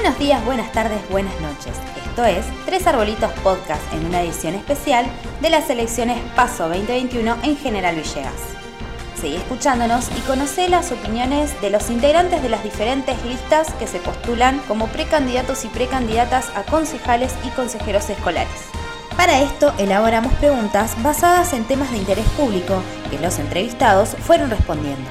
Buenos días, buenas tardes, buenas noches. Esto es Tres Arbolitos Podcast en una edición especial de las elecciones Paso 2021 en General Villegas. Seguí escuchándonos y conoce las opiniones de los integrantes de las diferentes listas que se postulan como precandidatos y precandidatas a concejales y consejeros escolares. Para esto elaboramos preguntas basadas en temas de interés público que los entrevistados fueron respondiendo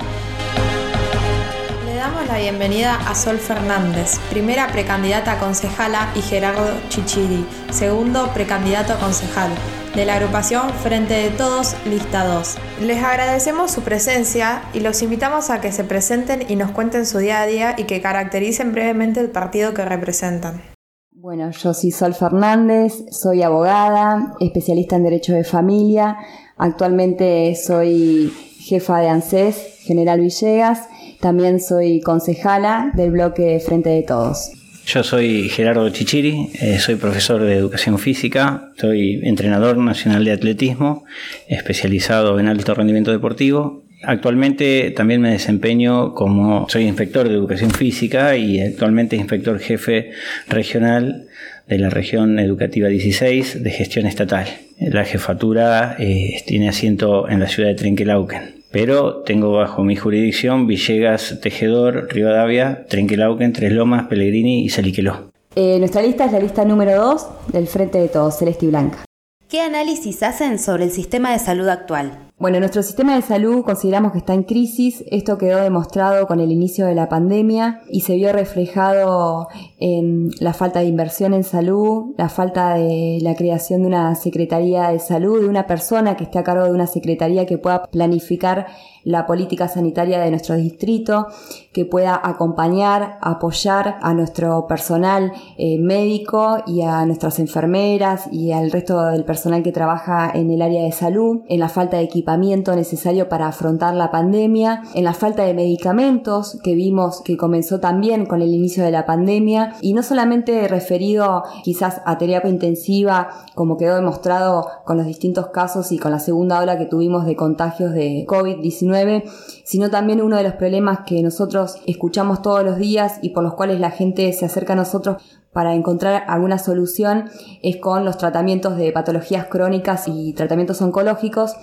damos la bienvenida a Sol Fernández, primera precandidata a concejala, y Gerardo Chichiri, segundo precandidato a concejal, de la agrupación Frente de Todos, lista 2. Les agradecemos su presencia y los invitamos a que se presenten y nos cuenten su día a día y que caractericen brevemente el partido que representan. Bueno, yo soy Sol Fernández, soy abogada, especialista en Derecho de Familia, actualmente soy jefa de ANSES, General Villegas, también soy concejala del bloque Frente de Todos. Yo soy Gerardo Chichiri, eh, soy profesor de educación física, soy entrenador nacional de atletismo, especializado en alto rendimiento deportivo. Actualmente también me desempeño como soy inspector de educación física y actualmente inspector jefe regional de la región educativa 16 de gestión estatal. La jefatura eh, tiene asiento en la ciudad de Trenquelauquen pero tengo bajo mi jurisdicción Villegas, Tejedor, Rivadavia, Trenquelauquen, Tres Lomas, Pellegrini y Saliqueló. Eh, nuestra lista es la lista número 2 del Frente de Todos, Celeste y Blanca. ¿Qué análisis hacen sobre el sistema de salud actual? Bueno, nuestro sistema de salud consideramos que está en crisis. Esto quedó demostrado con el inicio de la pandemia y se vio reflejado en la falta de inversión en salud, la falta de la creación de una Secretaría de Salud, de una persona que esté a cargo de una Secretaría que pueda planificar la política sanitaria de nuestro distrito, que pueda acompañar, apoyar a nuestro personal eh, médico y a nuestras enfermeras y al resto del personal que trabaja en el área de salud, en la falta de equipamiento necesario para afrontar la pandemia, en la falta de medicamentos que vimos que comenzó también con el inicio de la pandemia y no solamente referido quizás a terapia intensiva como quedó demostrado con los distintos casos y con la segunda ola que tuvimos de contagios de COVID-19 sino también uno de los problemas que nosotros escuchamos todos los días y por los cuales la gente se acerca a nosotros para encontrar alguna solución es con los tratamientos de patologías crónicas y tratamientos oncológicos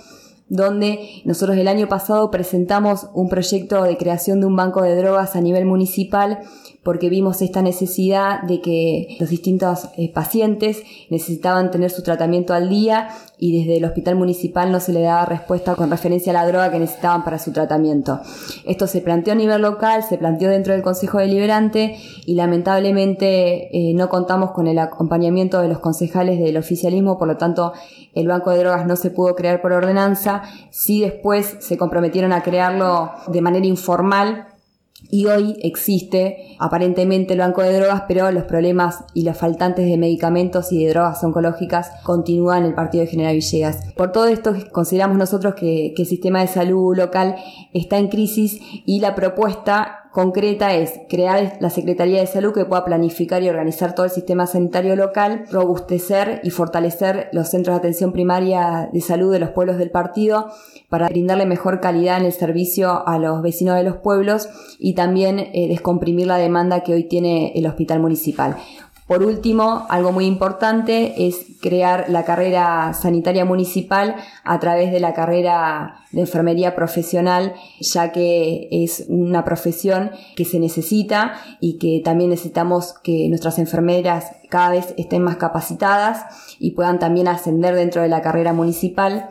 donde nosotros el año pasado presentamos un proyecto de creación de un banco de drogas a nivel municipal porque vimos esta necesidad de que los distintos eh, pacientes necesitaban tener su tratamiento al día y desde el hospital municipal no se le daba respuesta con referencia a la droga que necesitaban para su tratamiento. Esto se planteó a nivel local, se planteó dentro del Consejo Deliberante y lamentablemente eh, no contamos con el acompañamiento de los concejales del oficialismo, por lo tanto el banco de drogas no se pudo crear por ordenanza, sí después se comprometieron a crearlo de manera informal y hoy existe aparentemente el banco de drogas, pero los problemas y los faltantes de medicamentos y de drogas oncológicas continúan en el partido de General Villegas. Por todo esto consideramos nosotros que, que el sistema de salud local está en crisis y la propuesta concreta es crear la Secretaría de Salud que pueda planificar y organizar todo el sistema sanitario local, robustecer y fortalecer los centros de atención primaria de salud de los pueblos del partido para brindarle mejor calidad en el servicio a los vecinos de los pueblos y también eh, descomprimir la demanda que hoy tiene el hospital municipal. Por último, algo muy importante es crear la carrera sanitaria municipal a través de la carrera de enfermería profesional, ya que es una profesión que se necesita y que también necesitamos que nuestras enfermeras cada vez estén más capacitadas y puedan también ascender dentro de la carrera municipal.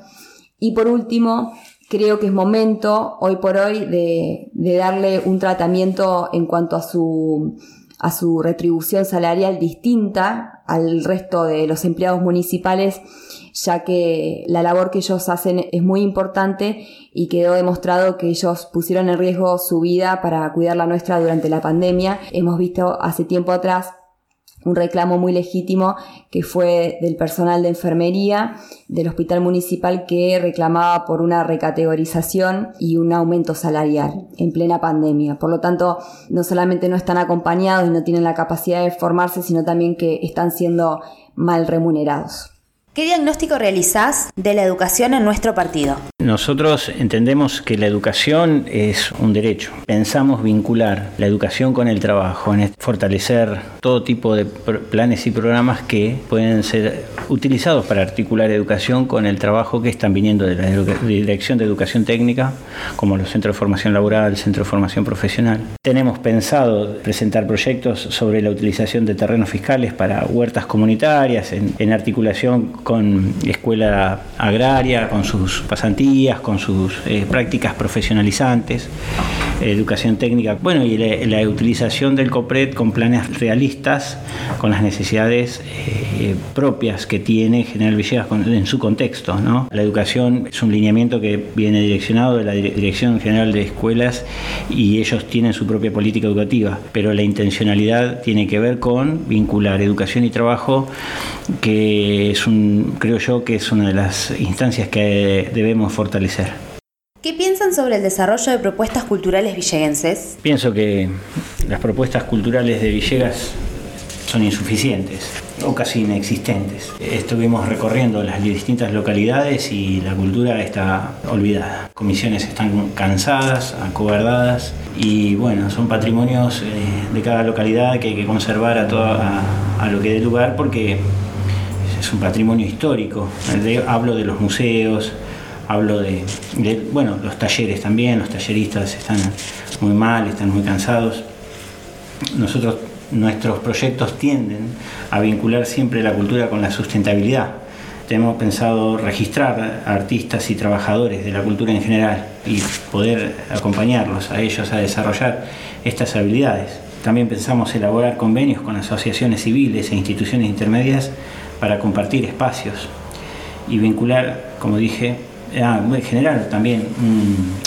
Y por último, creo que es momento hoy por hoy de, de darle un tratamiento en cuanto a su a su retribución salarial distinta al resto de los empleados municipales, ya que la labor que ellos hacen es muy importante y quedó demostrado que ellos pusieron en riesgo su vida para cuidar la nuestra durante la pandemia. Hemos visto hace tiempo atrás un reclamo muy legítimo que fue del personal de enfermería del hospital municipal que reclamaba por una recategorización y un aumento salarial en plena pandemia. Por lo tanto, no solamente no están acompañados y no tienen la capacidad de formarse, sino también que están siendo mal remunerados. ¿Qué diagnóstico realizás de la educación en nuestro partido? Nosotros entendemos que la educación es un derecho. Pensamos vincular la educación con el trabajo, en fortalecer todo tipo de planes y programas que pueden ser utilizados para articular educación con el trabajo que están viniendo de la Dirección de Educación Técnica, como los centros de formación laboral, centro de formación profesional. Tenemos pensado presentar proyectos sobre la utilización de terrenos fiscales para huertas comunitarias en, en articulación con escuela agraria, con sus pasantías, con sus eh, prácticas profesionalizantes, educación técnica, bueno, y la, utilización del COPRED con planes realistas, con las necesidades eh, propias que tiene General Villegas en su contexto. ¿no? La educación es un lineamiento que viene direccionado de la Dirección General de Escuelas y ellos tienen su propia política educativa, pero la intencionalidad tiene que ver con vincular educación y trabajo, que es un creo yo que es una de las instancias que debemos fortalecer. ¿Qué piensan sobre el desarrollo de propuestas culturales villegenses? Pienso que las propuestas culturales de Villegas son insuficientes o casi inexistentes. Estuvimos recorriendo las distintas localidades y la cultura está olvidada. Comisiones están cansadas, acobardadas y bueno, son patrimonios eh, de cada localidad que hay que conservar a, toda, a lo que dé lugar porque es un patrimonio histórico. hablo de los museos, hablo de, bueno, los talleres también, los talleristas están muy mal, están muy cansados. Nosotros, nuestros proyectos tienden a vincular siempre la cultura con la sustentabilidad. Tenemos pensado registrar artistas y trabajadores de la cultura en general y poder acompañarlos a ellos a desarrollar estas habilidades. También pensamos elaborar convenios con asociaciones civiles e instituciones intermedias para compartir espacios y vincular, como dije, a generar también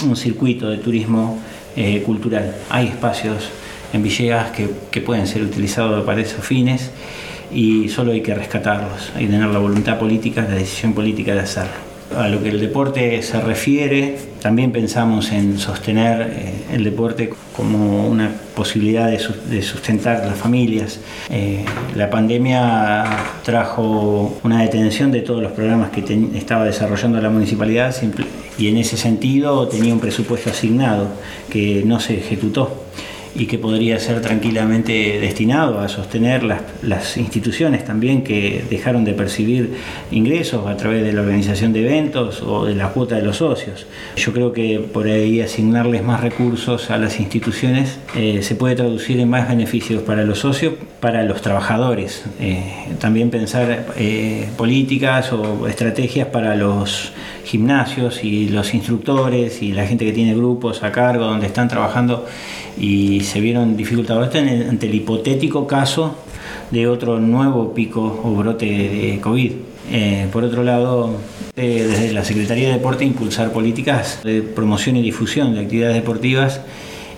un, circuito de turismo eh, cultural. Hay espacios en Villegas que, que, pueden ser utilizados para esos fines y solo hay que rescatarlos, hay que tener la voluntad política, la decisión política de hacerlo. A lo que el deporte se refiere, también pensamos en sostener eh, el deporte como una posibilidad de, sustentar las familias. Eh, la pandemia trajo una detención de todos los programas que estaba desarrollando la municipalidad y en ese sentido tenía un presupuesto asignado que no se ejecutó y que podría ser tranquilamente destinado a sostener las, las, instituciones también que dejaron de percibir ingresos a través de la organización de eventos o de la cuota de los socios. Yo creo que por ahí asignarles más recursos a las instituciones eh, se puede traducir en más beneficios para los socios, para los trabajadores. Eh, también pensar eh, políticas o estrategias para los gimnasios y los instructores y la gente que tiene grupos a cargo donde están trabajando y se vieron dificultados ante el hipotético caso de otro nuevo pico o brote de COVID. Eh, por otro lado, eh, desde la Secretaría de Deporte impulsar políticas de promoción y difusión de actividades deportivas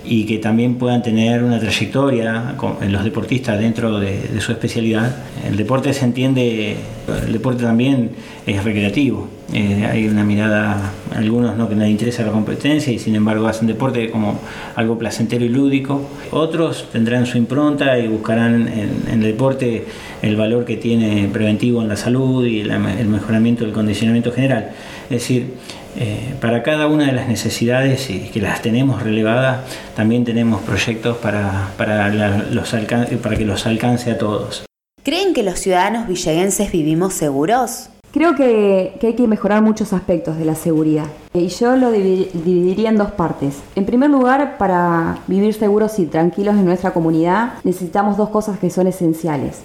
y que también puedan tener una trayectoria en los deportistas dentro de, su especialidad. El deporte se entiende, el deporte también es recreativo. Eh, hay una mirada, algunos no que les interesa la competencia y sin embargo hacen deporte como algo placentero y lúdico. Otros tendrán su impronta y buscarán en, el deporte el valor que tiene preventivo en la salud y el mejoramiento del condicionamiento general. Es decir, eh, para cada una de las necesidades y que las tenemos relevadas, también tenemos proyectos para, para, los para que los alcance a todos. ¿Creen que los ciudadanos villeguenses vivimos seguros? Creo que, que, hay que mejorar muchos aspectos de la seguridad y yo lo dividiría en dos partes. En primer lugar, para vivir seguros y tranquilos en nuestra comunidad necesitamos dos cosas que son esenciales.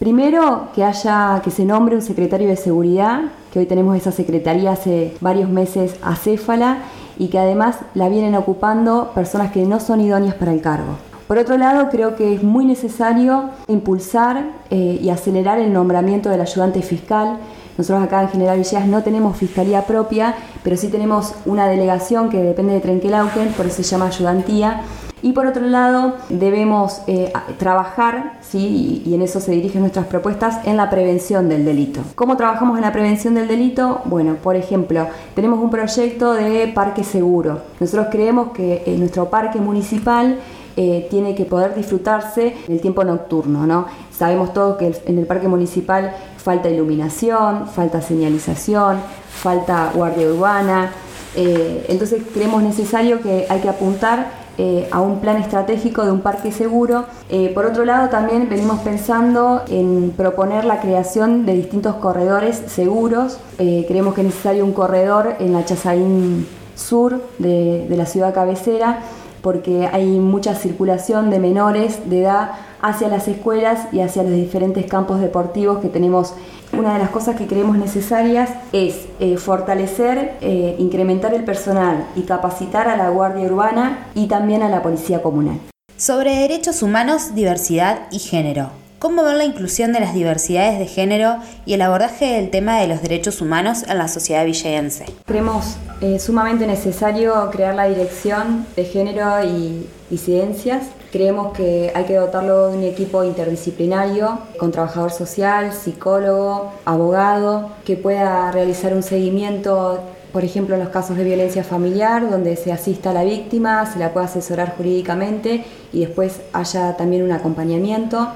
Primero, que haya, que se nombre un secretario de seguridad, que hoy tenemos esa secretaría hace varios meses acéfala y que además la vienen ocupando personas que no son idóneas para el cargo. Por otro lado, creo que es muy necesario impulsar eh, y acelerar el nombramiento del ayudante fiscal. Nosotros acá en General Villegas no tenemos fiscalía propia, pero sí tenemos una delegación que depende de Trenquelauquen, por eso se llama ayudantía, y por otro lado, debemos eh, trabajar, ¿sí? y en eso se dirigen nuestras propuestas, en la prevención del delito. ¿Cómo trabajamos en la prevención del delito? Bueno, por ejemplo, tenemos un proyecto de parque seguro. Nosotros creemos que en nuestro parque municipal eh, tiene que poder disfrutarse en el tiempo nocturno. ¿no? Sabemos todos que en el parque municipal falta iluminación, falta señalización, falta guardia urbana. Eh, entonces creemos necesario que hay que apuntar eh, a un plan estratégico de un parque seguro. Eh, por otro lado, también venimos pensando en proponer la creación de distintos corredores seguros. creemos que es necesario un corredor en la Chazaín Sur de la ciudad cabecera porque hay mucha circulación de menores de edad hacia las escuelas y hacia los diferentes campos deportivos que tenemos. Una de las cosas que creemos necesarias es eh, fortalecer, eh, incrementar el personal y capacitar a la Guardia Urbana y también a la Policía Comunal. Sobre derechos humanos, diversidad y género. ¿Cómo ver la inclusión de las diversidades de género y el abordaje del tema de los derechos humanos en la sociedad villayense? Creemos eh, sumamente necesario crear la dirección de género y disidencias. Creemos que hay que dotarlo de un equipo interdisciplinario con trabajador social, psicólogo, abogado, que pueda realizar un seguimiento por ejemplo, en los casos de violencia familiar, donde se asista a la víctima, se la pueda asesorar jurídicamente y después haya también un acompañamiento.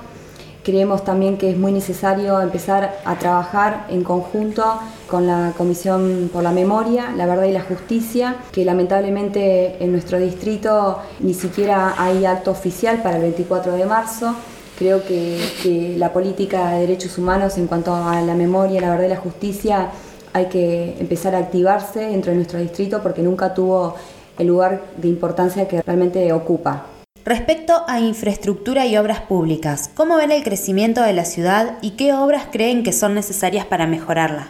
Creemos también que es muy necesario empezar a trabajar en conjunto con la Comisión por la Memoria, la Verdad y la Justicia, que lamentablemente en nuestro distrito ni siquiera hay acto oficial para el 24 de marzo. Creo que, la política de derechos humanos en cuanto a la memoria, la verdad y la justicia hay que empezar a activarse dentro de nuestro distrito porque nunca tuvo el lugar de importancia que realmente ocupa. Respecto a infraestructura y obras públicas, ¿cómo ven el crecimiento de la ciudad y qué obras creen que son necesarias para mejorarla?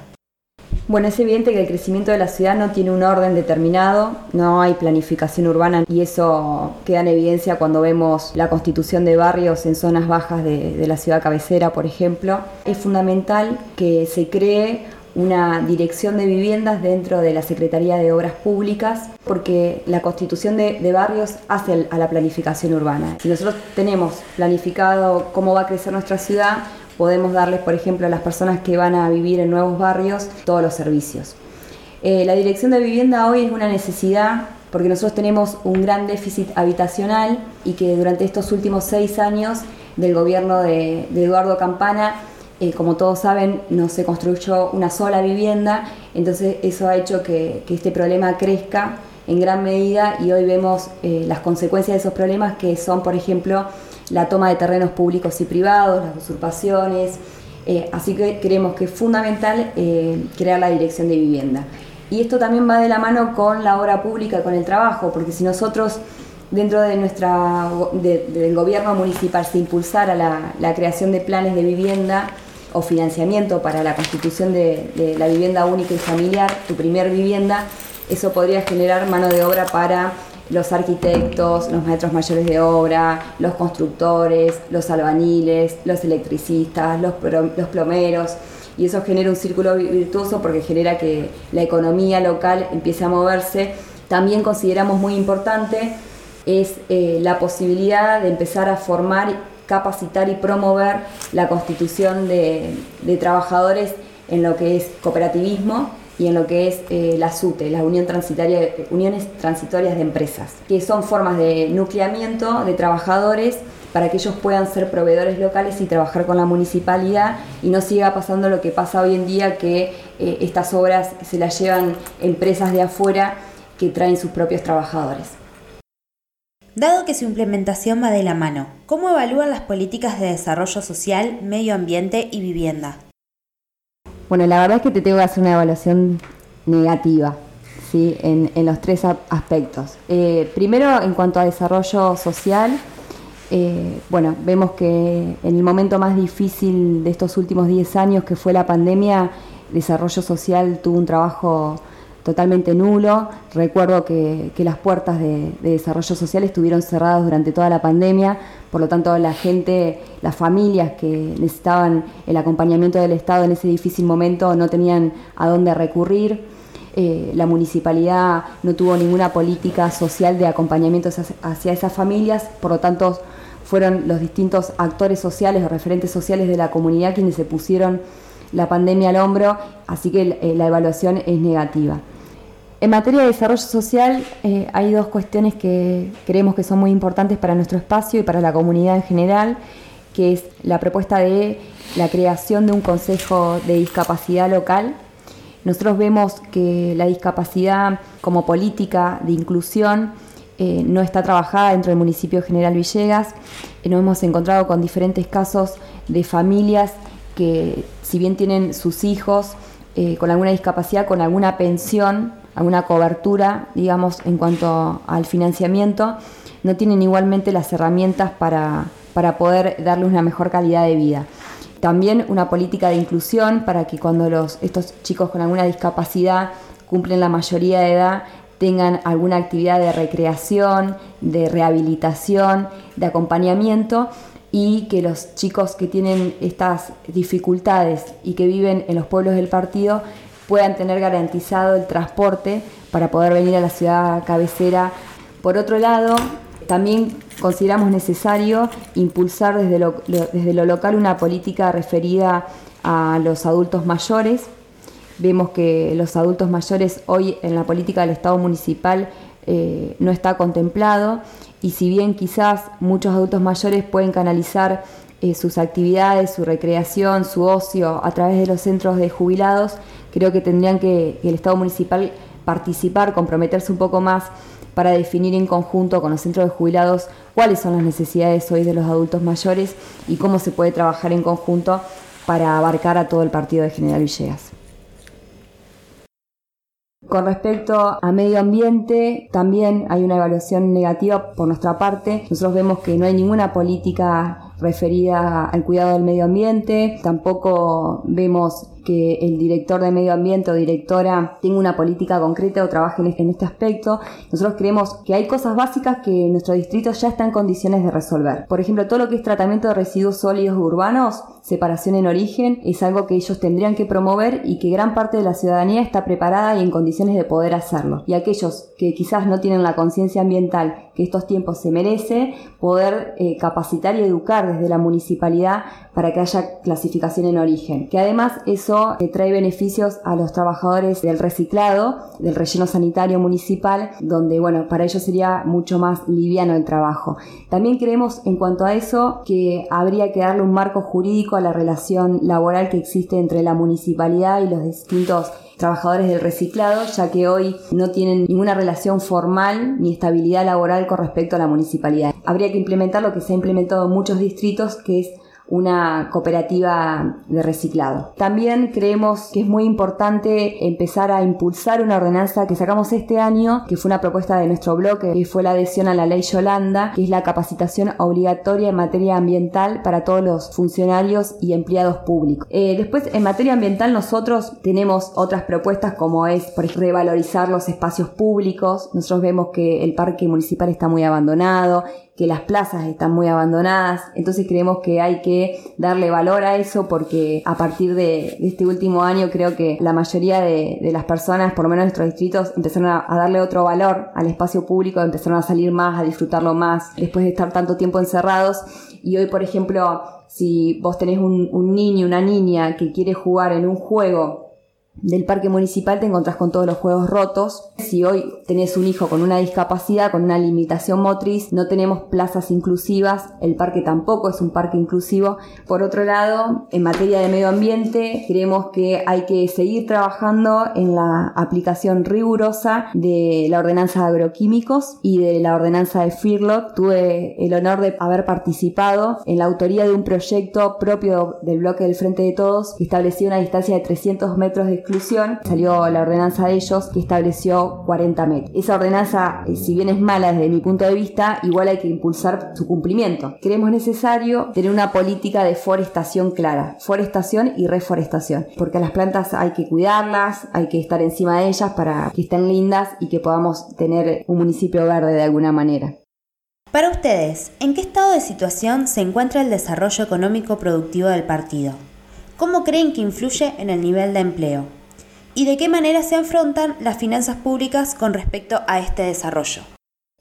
Bueno, es evidente que el crecimiento de la ciudad no tiene un orden determinado, no hay planificación urbana y eso queda en evidencia cuando vemos la constitución de barrios en zonas bajas de, de la ciudad cabecera, por ejemplo. Es fundamental que se cree una dirección de viviendas dentro de la Secretaría de Obras Públicas, porque la constitución de, barrios hace a la planificación urbana. Si nosotros tenemos planificado cómo va a crecer nuestra ciudad, podemos darles, por ejemplo, a las personas que van a vivir en nuevos barrios todos los servicios. Eh, la dirección de vivienda hoy es una necesidad porque nosotros tenemos un gran déficit habitacional y que durante estos últimos seis años del gobierno de Eduardo Campana eh, como todos saben, no se construyó una sola vivienda, entonces eso ha hecho que, este problema crezca en gran medida y hoy vemos eh, las consecuencias de esos problemas que son, por ejemplo, la toma de terrenos públicos y privados, las usurpaciones, eh, así que creemos que es fundamental crear la dirección de vivienda. Y esto también va de la mano con la obra pública, con el trabajo, porque si nosotros dentro de nuestra, del gobierno municipal se impulsara la creación de planes de vivienda, o financiamiento para la constitución de, la vivienda única y familiar, tu primer vivienda, eso podría generar mano de obra para los arquitectos, los maestros mayores de obra, los constructores, los albaniles, los electricistas, los, los plomeros. Y eso genera un círculo virtuoso porque genera que la economía local empiece a moverse. También consideramos muy importante es eh, la posibilidad de empezar a formar capacitar y promover la constitución de, trabajadores en lo que es cooperativismo y en lo que es eh, la SUTE, las Unión Transitoria, Uniones Transitorias de Empresas, que son formas de nucleamiento de trabajadores para que ellos puedan ser proveedores locales y trabajar con la municipalidad y no siga pasando lo que pasa hoy en día, que eh, estas obras se las llevan empresas de afuera que traen sus propios trabajadores. Dado que su implementación va de la mano, ¿cómo evalúan las políticas de desarrollo social, medio ambiente y vivienda? Bueno, la verdad es que te tengo que hacer una evaluación negativa ¿sí? en, los tres aspectos. Eh, primero, en cuanto a desarrollo social, eh, bueno, vemos que en el momento más difícil de estos últimos 10 años, que fue la pandemia, desarrollo social tuvo un trabajo totalmente nulo. Recuerdo que, las puertas de, desarrollo social estuvieron cerradas durante toda la pandemia, por lo tanto la gente, las familias que necesitaban el acompañamiento del Estado en ese difícil momento no tenían a dónde recurrir. Eh, la municipalidad no tuvo ninguna política social de acompañamiento hacia esas familias, por lo tanto fueron los distintos actores sociales o referentes sociales de la comunidad quienes se pusieron la pandemia al hombro, así que eh, la evaluación es negativa. En materia de desarrollo social eh, hay dos cuestiones que creemos que son muy importantes para nuestro espacio y para la comunidad en general. que es la propuesta de la creación de un Consejo de Discapacidad Local. Nosotros vemos que la discapacidad como política de inclusión eh, no está trabajada dentro del municipio General Villegas. Eh, nos hemos encontrado con diferentes casos de familias que si bien tienen sus hijos con alguna discapacidad, con alguna pensión, alguna cobertura, digamos, en cuanto al financiamiento, no tienen igualmente las herramientas para, para poder darles una mejor calidad de vida. También una política de inclusión para que cuando los, estos chicos con alguna discapacidad cumplen la mayoría de edad, tengan alguna actividad de recreación, de rehabilitación, de acompañamiento y que los chicos que tienen estas dificultades y que viven en los pueblos del partido puedan tener garantizado el transporte para poder venir a la ciudad cabecera. Por otro lado, también consideramos necesario impulsar desde lo, desde lo local una política referida a los adultos mayores Vemos que los adultos mayores hoy en la política del Estado municipal eh, no está contemplado y si bien quizás muchos adultos mayores pueden canalizar eh, sus actividades, su recreación, su ocio a través de los centros de jubilados, creo que tendrían que, el Estado municipal participar, comprometerse un poco más para definir en conjunto con los centros de jubilados cuáles son las necesidades hoy de los adultos mayores y cómo se puede trabajar en conjunto para abarcar a todo el partido de General Villegas. Con respecto a medio ambiente, también hay una evaluación negativa por nuestra parte. Nosotros vemos que no hay ninguna política referida al cuidado del medio ambiente, tampoco vemos que el director de medio ambiente o directora tenga una política concreta o trabaje en este, aspecto. Nosotros creemos que hay cosas básicas que nuestro distrito ya está en condiciones de resolver. Por ejemplo, todo lo que es tratamiento de residuos sólidos urbanos, separación en origen, es algo que ellos tendrían que promover y que gran parte de la ciudadanía está preparada y en condiciones de poder hacerlo. Y aquellos que quizás no tienen la conciencia ambiental que estos tiempos se merece, poder eh, capacitar y educar desde la municipalidad para que haya clasificación en origen. Que además eso eh, trae beneficios a los trabajadores del reciclado, del relleno sanitario municipal, donde, bueno, para ellos sería mucho más liviano el trabajo. También creemos en cuanto a eso que habría que darle un marco jurídico a la relación laboral que existe entre la municipalidad y los distintos trabajadores del reciclado, ya que hoy no tienen ninguna relación formal ni estabilidad laboral con respecto a la municipalidad. Habría que implementar lo que se ha implementado en muchos distritos, que es una cooperativa de reciclado. También creemos que es muy importante empezar a impulsar una ordenanza que sacamos este año, que fue una propuesta de nuestro bloque, que fue la adhesión a la ley Yolanda, que es la capacitación obligatoria en materia ambiental para todos los funcionarios y empleados públicos. Eh, después, en materia ambiental, nosotros tenemos otras propuestas como es, por ejemplo, revalorizar los espacios públicos. Nosotros vemos que el parque municipal está muy abandonado, que las plazas están muy abandonadas, entonces creemos que hay que darle valor a eso porque a partir de, este último año creo que la mayoría de, las personas, por lo menos en nuestros distritos, empezaron a, darle otro valor al espacio público, empezaron a salir más, a disfrutarlo más, después de estar tanto tiempo encerrados. Y hoy, por ejemplo, si vos tenés un, un niño, una niña que quiere jugar en un juego del parque municipal te encontrás con todos los juegos rotos. Si hoy tenés un hijo con una discapacidad, con una limitación motriz, no tenemos plazas inclusivas, el parque tampoco es un parque inclusivo. Por otro lado, en materia de medio ambiente, creemos que hay que seguir trabajando en la aplicación rigurosa de la ordenanza de agroquímicos y de la ordenanza de FIRLOT. Tuve el honor de haber participado en la autoría de un proyecto propio del bloque del Frente de Todos que establecía una distancia de 300 metros de exclusión, salió la ordenanza de ellos que estableció 40 metros. Esa ordenanza, eh, si bien es mala desde mi punto de vista, igual hay que impulsar su cumplimiento. Creemos necesario tener una política de forestación clara, forestación y reforestación, porque a las plantas hay que cuidarlas, hay que estar encima de ellas para que estén lindas y que podamos tener un municipio verde de alguna manera. Para ustedes, ¿en qué estado de situación se encuentra el desarrollo económico productivo del partido? ¿Cómo creen que influye en el nivel de empleo? ¿Y de qué manera se afrontan las finanzas públicas con respecto a este desarrollo?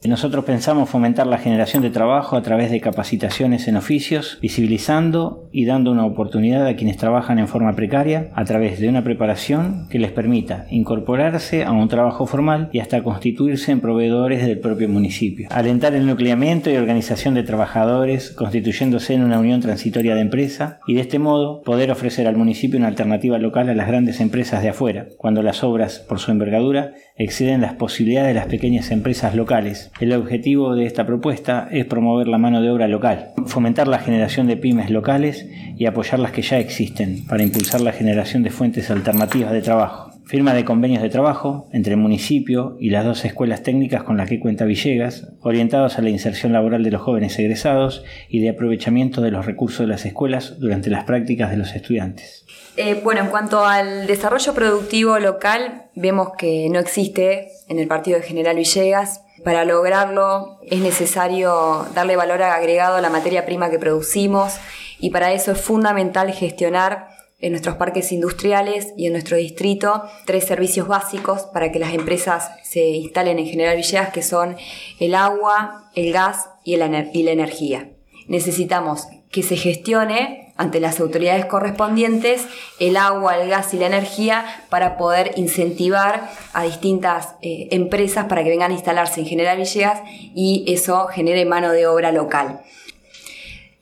Nosotros pensamos fomentar la generación de trabajo a través de capacitaciones en oficios, visibilizando y dando una oportunidad a quienes trabajan en forma precaria a través de una preparación que les permita incorporarse a un trabajo formal y hasta constituirse en proveedores del propio municipio. Alentar el nucleamiento y organización de trabajadores constituyéndose en una unión transitoria de empresa y de este modo poder ofrecer al municipio una alternativa local a las grandes empresas de afuera, cuando las obras, por su envergadura, exceden las posibilidades de las pequeñas empresas locales. El objetivo de esta propuesta es promover la mano de obra local, fomentar la generación de pymes locales y apoyar las que ya existen para impulsar la generación de fuentes alternativas de trabajo. Firma de convenios de trabajo entre el municipio y las dos escuelas técnicas con las que cuenta Villegas, orientados a la inserción laboral de los jóvenes egresados y de aprovechamiento de los recursos de las escuelas durante las prácticas de los estudiantes. Eh, bueno, en cuanto al desarrollo productivo local, vemos que no existe en el partido de General Villegas. Para lograrlo es necesario darle valor agregado a la materia prima que producimos y para eso es fundamental gestionar en nuestros parques industriales y en nuestro distrito tres servicios básicos para que las empresas se instalen en General Villegas, que son el agua, el gas y, y la energía. Necesitamos que se gestione ante las autoridades correspondientes el agua, el gas y la energía para poder incentivar a distintas eh, empresas para que vengan a instalarse en General Villegas y eso genere mano de obra local.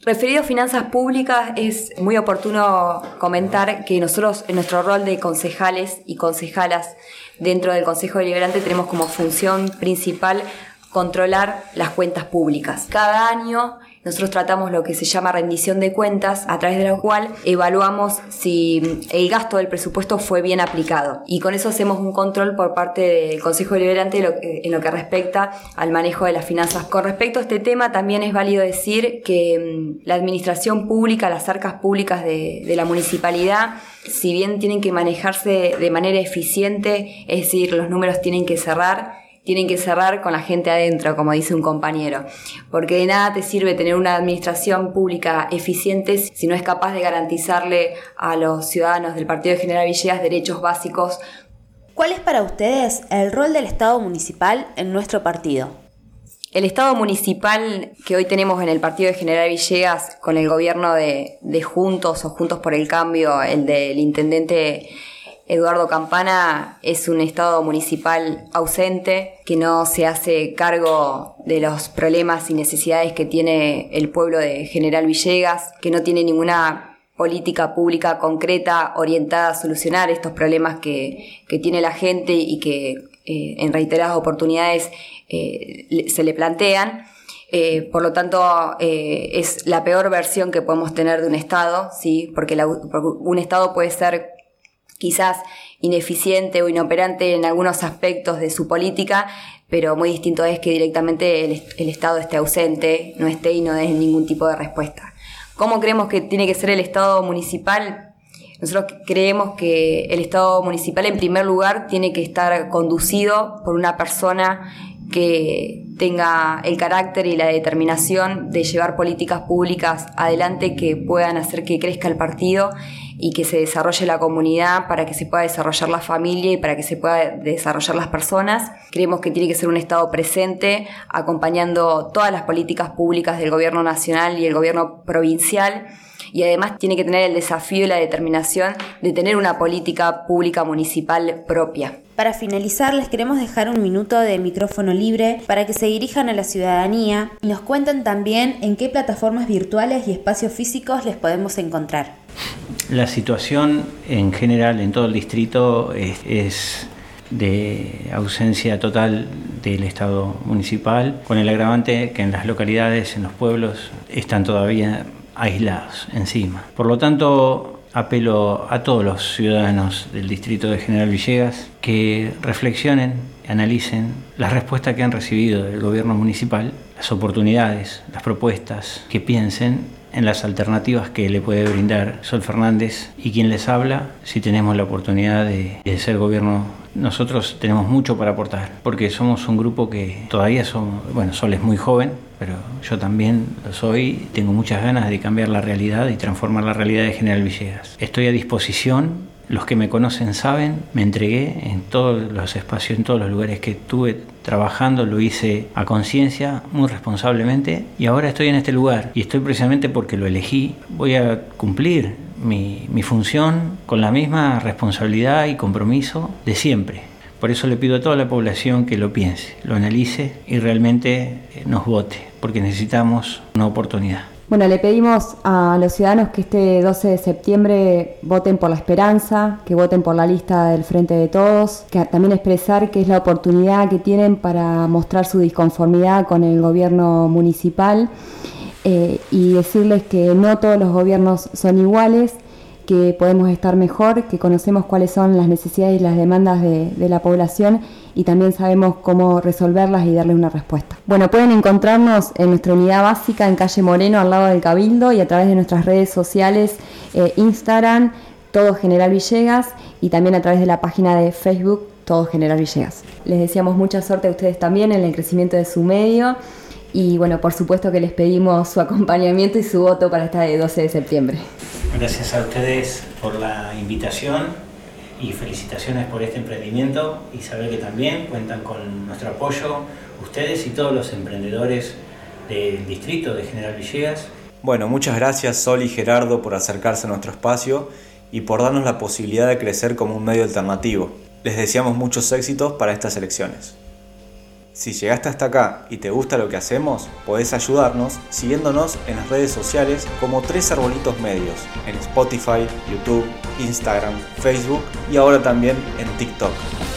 Referido a finanzas públicas, es muy oportuno comentar que nosotros en nuestro rol de concejales y concejalas dentro del Consejo Deliberante tenemos como función principal controlar las cuentas públicas. Cada año nosotros tratamos lo que se llama rendición de cuentas, a través de la cual evaluamos si el gasto del presupuesto fue bien aplicado. Y con eso hacemos un control por parte del Consejo Deliberante en lo que respecta al manejo de las finanzas. Con respecto a este tema, también es válido decir que mm, la administración pública, las arcas públicas de, de la municipalidad, si bien tienen que manejarse de manera eficiente, es decir, los números tienen que cerrar, tienen que cerrar con la gente adentro, como dice un compañero, porque de nada te sirve tener una administración pública eficiente si no es capaz de garantizarle a los ciudadanos del Partido de General Villegas derechos básicos. ¿Cuál es para ustedes el rol del Estado municipal en nuestro partido? El Estado municipal que hoy tenemos en el Partido de General Villegas con el gobierno de, de Juntos o Juntos por el Cambio, el del intendente Eduardo Campana es un Estado municipal ausente que no se hace cargo de los problemas y necesidades que tiene el pueblo de General Villegas, que no tiene ninguna política pública concreta orientada a solucionar estos problemas que, tiene la gente y que eh, en reiteradas oportunidades eh, se le plantean. Eh, por lo tanto, es la peor versión que podemos tener de un Estado, ¿sí? porque un Estado puede ser quizás ineficiente o inoperante en algunos aspectos de su política, pero muy distinto es que directamente el, Estado esté ausente, no esté y no dé ningún tipo de respuesta. ¿Cómo creemos que tiene que ser el Estado municipal? Nosotros creemos que el Estado municipal, en primer lugar, tiene que estar conducido por una persona que tenga el carácter y la determinación de llevar políticas públicas adelante que puedan hacer que crezca el partido y que se desarrolle la comunidad para que se pueda desarrollar la familia y para que se pueda desarrollar las personas. Creemos que tiene que ser un Estado presente, acompañando todas las políticas públicas del gobierno nacional y el gobierno provincial y además tiene que tener el desafío y la determinación de tener una política pública municipal propia. Para finalizar, les queremos dejar un minuto de micrófono libre para que se dirijan a la ciudadanía y nos cuenten también en qué plataformas virtuales y espacios físicos les podemos encontrar. La situación en general en todo el distrito es, de ausencia total del Estado municipal, con el agravante que en las localidades, en los pueblos, están todavía aislados encima. Por lo tanto, apelo a todos los ciudadanos del distrito de General Villegas que reflexionen, analicen las respuestas que han recibido del gobierno municipal, las oportunidades, las propuestas, que piensen en las alternativas que le puede brindar Sol Fernández y quien les habla si tenemos la oportunidad de, ser gobierno. Nosotros tenemos mucho para aportar porque somos un grupo que todavía somos, bueno, Sol es muy joven, pero yo también lo soy, tengo muchas ganas de cambiar la realidad y transformar la realidad de General Villegas. Estoy a disposición los que me conocen saben, me entregué en todos los espacios, en todos los lugares que estuve trabajando, lo hice a conciencia, muy responsablemente, y ahora estoy en este lugar. Y estoy precisamente porque lo elegí. Voy a cumplir mi, mi función con la misma responsabilidad y compromiso de siempre. Por eso le pido a toda la población que lo piense, lo analice y realmente eh, nos vote, porque necesitamos una oportunidad. Bueno, le pedimos a los ciudadanos que este 12 de septiembre voten por la esperanza, que voten por la lista del Frente de Todos, que también expresar que es la oportunidad que tienen para mostrar su disconformidad con el gobierno municipal eh, y decirles que no todos los gobiernos son iguales que podemos estar mejor, que conocemos cuáles son las necesidades y las demandas de, la población y también sabemos cómo resolverlas y darle una respuesta. Bueno, pueden encontrarnos en nuestra unidad básica en calle Moreno al lado del Cabildo y a través de nuestras redes sociales, eh, Instagram, Todo General Villegas y también a través de la página de Facebook Todo General Villegas. Les deseamos mucha suerte a ustedes también en el crecimiento de su medio y bueno, por supuesto que les pedimos su acompañamiento y su voto para esta de 12 de septiembre. Gracias a ustedes por la invitación y felicitaciones por este emprendimiento y saber que también cuentan con nuestro apoyo ustedes y todos los emprendedores del distrito de General Villegas. Bueno, muchas gracias Sol y Gerardo por acercarse a nuestro espacio y por darnos la posibilidad de crecer como un medio alternativo. Les deseamos muchos éxitos para estas elecciones. Si llegaste hasta acá y te gusta lo que hacemos, podés ayudarnos siguiéndonos en las redes sociales como Tres Arbolitos Medios, en Spotify, YouTube, Instagram, Facebook y ahora también en TikTok.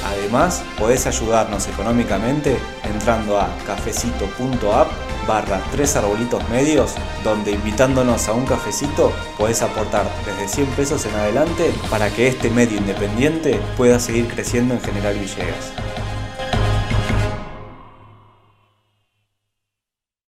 Además, podés ayudarnos económicamente entrando a cafecito.app barra tres arbolitos medios, donde invitándonos a un cafecito podés aportar desde 100 pesos en adelante para que este medio independiente pueda seguir creciendo en General Villegas.